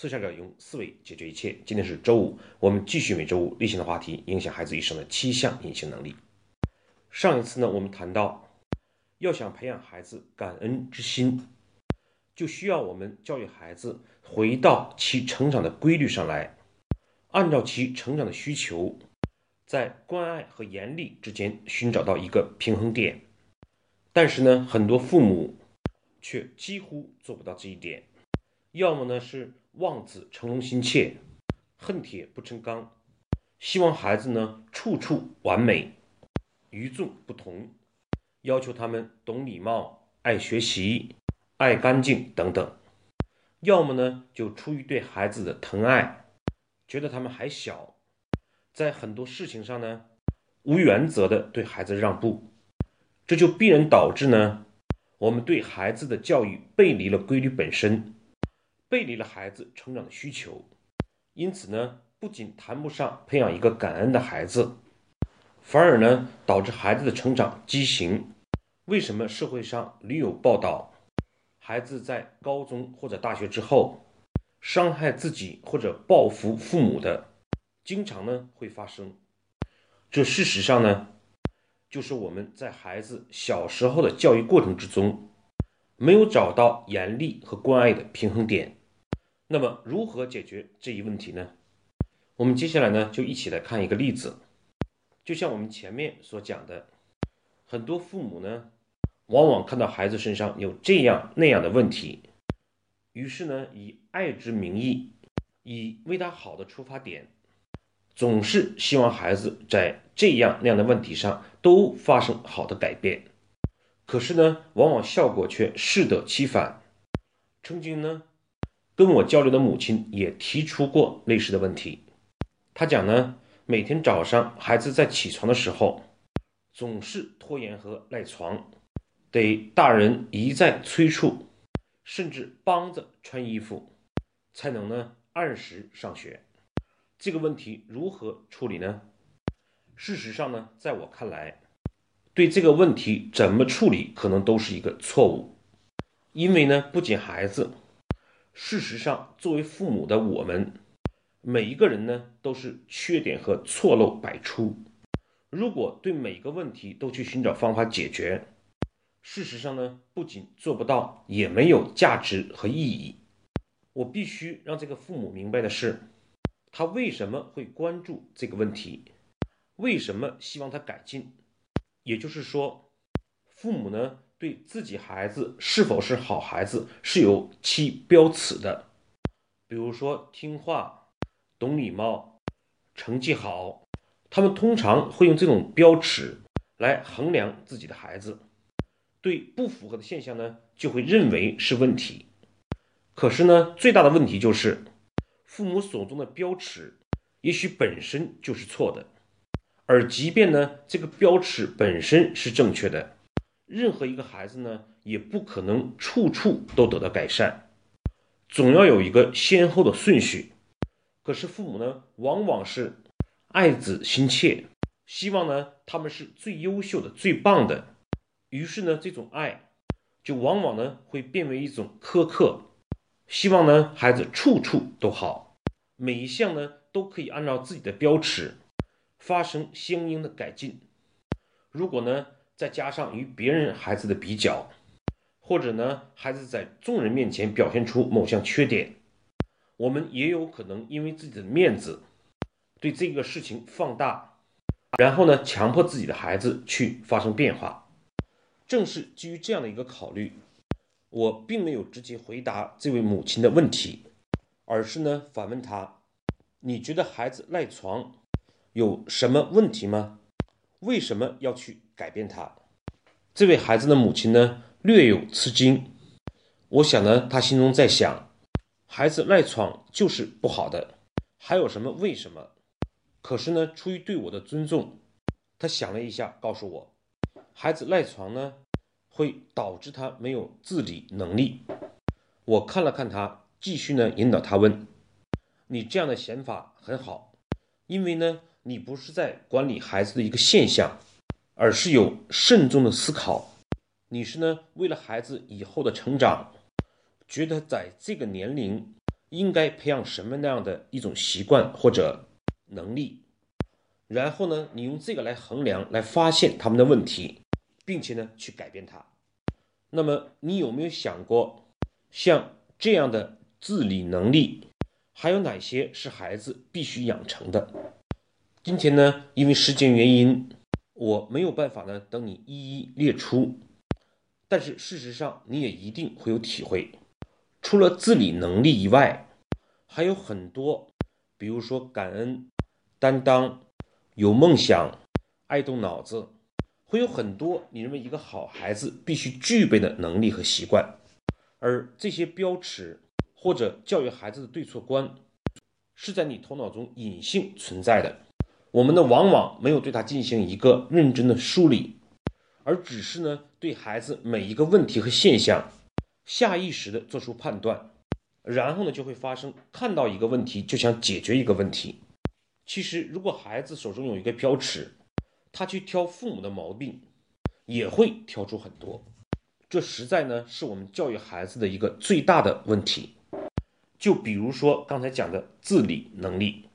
思想者用思维解决一切。今天是周五，我们继续每周五例行的话题：影响孩子一生的七项隐形能力。上一次呢，我们谈到，要想培养孩子感恩之心，就需要我们教育孩子回到其成长的规律上来，按照其成长的需求，在关爱和严厉之间寻找到一个平衡点。但是呢，很多父母却几乎做不到这一点，要么呢是。望子成龙心切，恨铁不成钢，希望孩子呢处处完美，与众不同，要求他们懂礼貌、爱学习、爱干净等等；要么呢就出于对孩子的疼爱，觉得他们还小，在很多事情上呢无原则的对孩子让步，这就必然导致呢我们对孩子的教育背离了规律本身。背离了孩子成长的需求，因此呢，不仅谈不上培养一个感恩的孩子，反而呢，导致孩子的成长畸形。为什么社会上屡有报道，孩子在高中或者大学之后，伤害自己或者报复父母的，经常呢会发生？这事实上呢，就是我们在孩子小时候的教育过程之中，没有找到严厉和关爱的平衡点。那么如何解决这一问题呢？我们接下来呢就一起来看一个例子。就像我们前面所讲的，很多父母呢，往往看到孩子身上有这样那样的问题，于是呢以爱之名义，以为他好的出发点，总是希望孩子在这样那样的问题上都发生好的改变。可是呢，往往效果却适得其反。曾经呢。跟我交流的母亲也提出过类似的问题。她讲呢，每天早上孩子在起床的时候，总是拖延和赖床，得大人一再催促，甚至帮着穿衣服，才能呢按时上学。这个问题如何处理呢？事实上呢，在我看来，对这个问题怎么处理可能都是一个错误，因为呢，不仅孩子。事实上，作为父母的我们，每一个人呢，都是缺点和错漏百出。如果对每个问题都去寻找方法解决，事实上呢，不仅做不到，也没有价值和意义。我必须让这个父母明白的是，他为什么会关注这个问题，为什么希望他改进。也就是说，父母呢？对自己孩子是否是好孩子是有其标尺的，比如说听话、懂礼貌、成绩好，他们通常会用这种标尺来衡量自己的孩子。对不符合的现象呢，就会认为是问题。可是呢，最大的问题就是父母手中的标尺也许本身就是错的，而即便呢，这个标尺本身是正确的。任何一个孩子呢，也不可能处处都得到改善，总要有一个先后的顺序。可是父母呢，往往是爱子心切，希望呢他们是最优秀的、最棒的。于是呢，这种爱就往往呢会变为一种苛刻，希望呢孩子处处都好，每一项呢都可以按照自己的标尺发生相应的改进。如果呢？再加上与别人孩子的比较，或者呢，孩子在众人面前表现出某项缺点，我们也有可能因为自己的面子，对这个事情放大，然后呢，强迫自己的孩子去发生变化。正是基于这样的一个考虑，我并没有直接回答这位母亲的问题，而是呢，反问她：“你觉得孩子赖床有什么问题吗？为什么要去？”改变他，这位孩子的母亲呢略有吃惊。我想呢，他心中在想，孩子赖床就是不好的，还有什么为什么？可是呢，出于对我的尊重，他想了一下，告诉我，孩子赖床呢会导致他没有自理能力。我看了看他，继续呢引导他问：“你这样的想法很好，因为呢，你不是在管理孩子的一个现象。”而是有慎重的思考，你是呢为了孩子以后的成长，觉得在这个年龄应该培养什么那样的一种习惯或者能力，然后呢，你用这个来衡量，来发现他们的问题，并且呢去改变它。那么你有没有想过，像这样的自理能力，还有哪些是孩子必须养成的？今天呢，因为时间原因，我没有办法呢等你一一列出，但是事实上你也一定会有体会。除了自理能力以外，还有很多，比如说感恩、担当、有梦想、爱动脑子。会有很多你认为一个好孩子必须具备的能力和习惯，而这些标尺或者教育孩子的对错观，是在你头脑中隐性存在的。我们呢，往往没有对它进行一个认真的梳理，而只是呢，对孩子每一个问题和现象，下意识的做出判断，然后呢，就会发生看到一个问题就想解决一个问题。其实，如果孩子手中有一个标尺，他去挑父母的毛病，也会挑出很多，这实在呢是我们教育孩子的一个最大的问题。就比如说刚才讲的自理能力，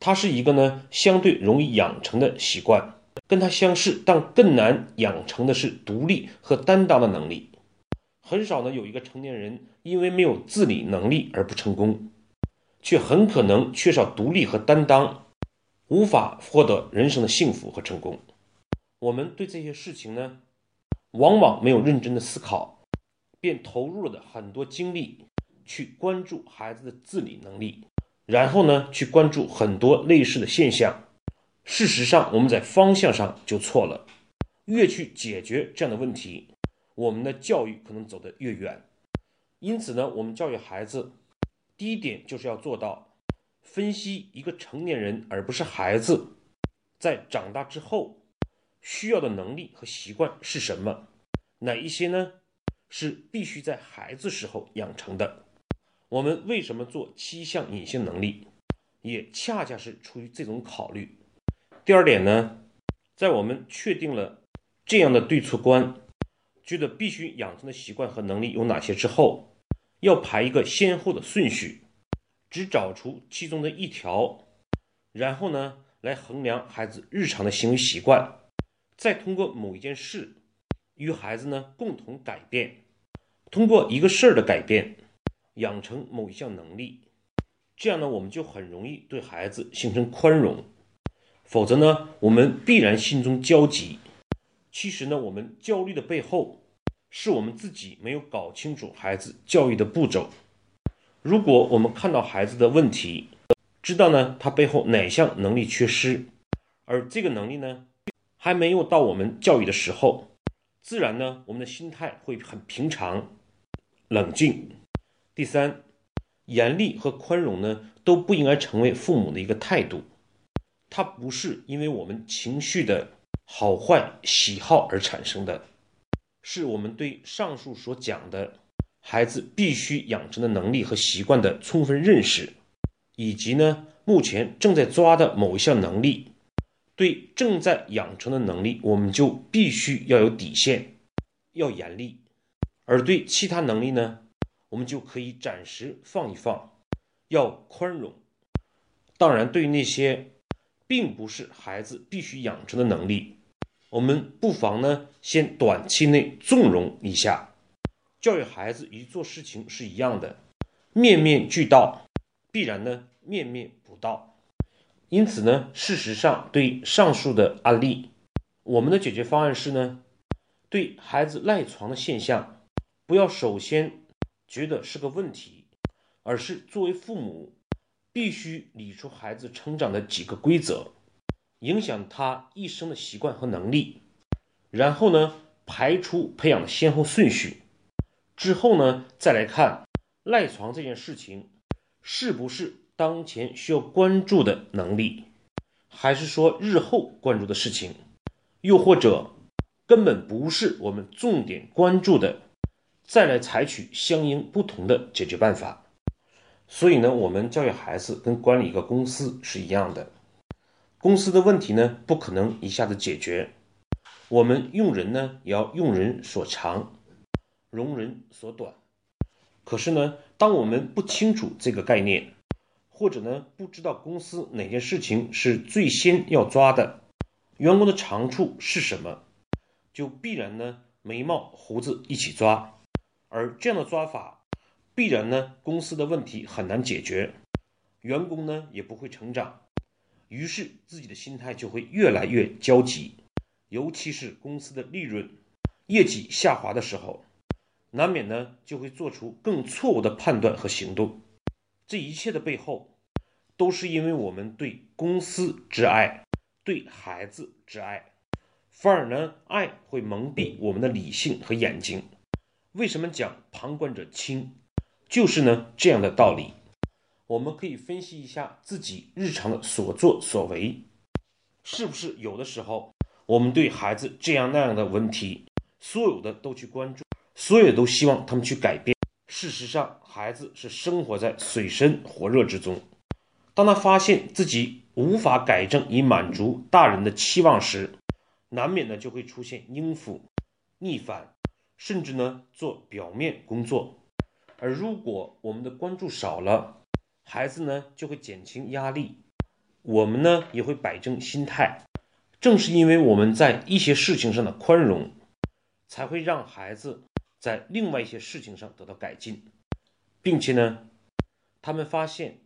它是一个呢相对容易养成的习惯，跟它相似，但更难养成的是独立和担当的能力。很少呢有一个成年人因为没有自理能力而不成功，却很可能缺少独立和担当。无法获得人生的幸福和成功。我们对这些事情呢，往往没有认真的思考，便投入了的很多精力去关注孩子的自理能力，然后呢，去关注很多类似的现象。事实上，我们在方向上就错了。越去解决这样的问题，我们的教育可能走得越远。因此呢，我们教育孩子，第一点就是要做到。分析一个成年人，而不是孩子，在长大之后需要的能力和习惯是什么？哪一些呢？是必须在孩子时候养成的。我们为什么做七项隐性能力，也恰恰是出于这种考虑。第二点呢，在我们确定了这样的对错观，觉得必须养成的习惯和能力有哪些之后，要排一个先后的顺序。只找出其中的一条，然后呢，来衡量孩子日常的行为习惯，再通过某一件事与孩子呢共同改变，通过一个事儿的改变，养成某一项能力，这样呢，我们就很容易对孩子形成宽容。否则呢，我们必然心中焦急。其实呢，我们焦虑的背后，是我们自己没有搞清楚孩子教育的步骤。如果我们看到孩子的问题，知道呢他背后哪项能力缺失，而这个能力呢还没有到我们教育的时候，自然呢我们的心态会很平常、冷静。第三，严厉和宽容呢都不应该成为父母的一个态度，它不是因为我们情绪的好坏、喜好而产生的，是我们对上述所讲的。孩子必须养成的能力和习惯的充分认识，以及呢，目前正在抓的某一项能力，对正在养成的能力，我们就必须要有底线，要严厉；而对其他能力呢，我们就可以暂时放一放，要宽容。当然，对于那些并不是孩子必须养成的能力，我们不妨呢，先短期内纵容一下。教育孩子与做事情是一样的，面面俱到，必然呢面面不到。因此呢，事实上对上述的案例，我们的解决方案是呢，对孩子赖床的现象，不要首先觉得是个问题，而是作为父母必须理出孩子成长的几个规则，影响他一生的习惯和能力，然后呢排除培养的先后顺序。之后呢，再来看赖床这件事情，是不是当前需要关注的能力，还是说日后关注的事情，又或者根本不是我们重点关注的，再来采取相应不同的解决办法。所以呢，我们教育孩子跟管理一个公司是一样的，公司的问题呢不可能一下子解决，我们用人呢也要用人所长。容人所短，可是呢，当我们不清楚这个概念，或者呢不知道公司哪件事情是最先要抓的，员工的长处是什么，就必然呢眉毛胡子一起抓，而这样的抓法，必然呢公司的问题很难解决，员工呢也不会成长，于是自己的心态就会越来越焦急，尤其是公司的利润、业绩下滑的时候。难免呢就会做出更错误的判断和行动，这一切的背后，都是因为我们对公司之爱，对孩子之爱，反而呢爱会蒙蔽我们的理性和眼睛。为什么讲旁观者清？就是呢这样的道理。我们可以分析一下自己日常的所作所为，是不是有的时候我们对孩子这样那样的问题，所有的都去关注。所有都希望他们去改变。事实上，孩子是生活在水深火热之中。当他发现自己无法改正以满足大人的期望时，难免呢就会出现应付、逆反，甚至呢做表面工作。而如果我们的关注少了，孩子呢就会减轻压力，我们呢也会摆正心态。正是因为我们在一些事情上的宽容，才会让孩子。在另外一些事情上得到改进，并且呢，他们发现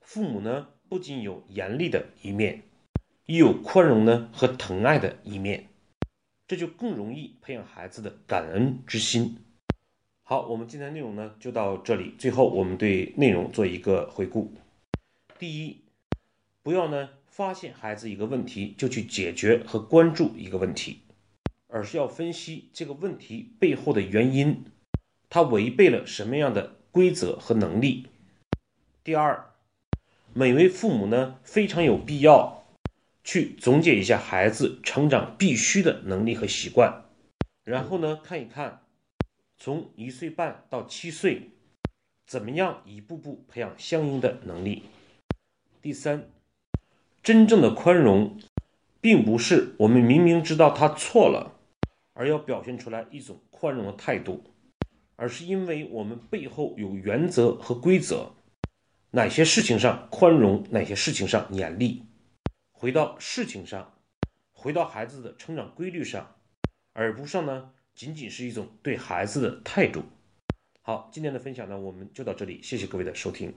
父母呢不仅有严厉的一面，也有宽容呢和疼爱的一面，这就更容易培养孩子的感恩之心。好，我们今天内容呢就到这里。最后，我们对内容做一个回顾。第一，不要呢发现孩子一个问题就去解决和关注一个问题。而是要分析这个问题背后的原因，它违背了什么样的规则和能力。第二，每位父母呢非常有必要去总结一下孩子成长必须的能力和习惯，然后呢看一看从一岁半到七岁，怎么样一步步培养相应的能力。第三，真正的宽容，并不是我们明明知道他错了。而要表现出来一种宽容的态度，而是因为我们背后有原则和规则，哪些事情上宽容，哪些事情上严厉。回到事情上，回到孩子的成长规律上，而不上呢，仅仅是一种对孩子的态度。好，今天的分享呢，我们就到这里，谢谢各位的收听。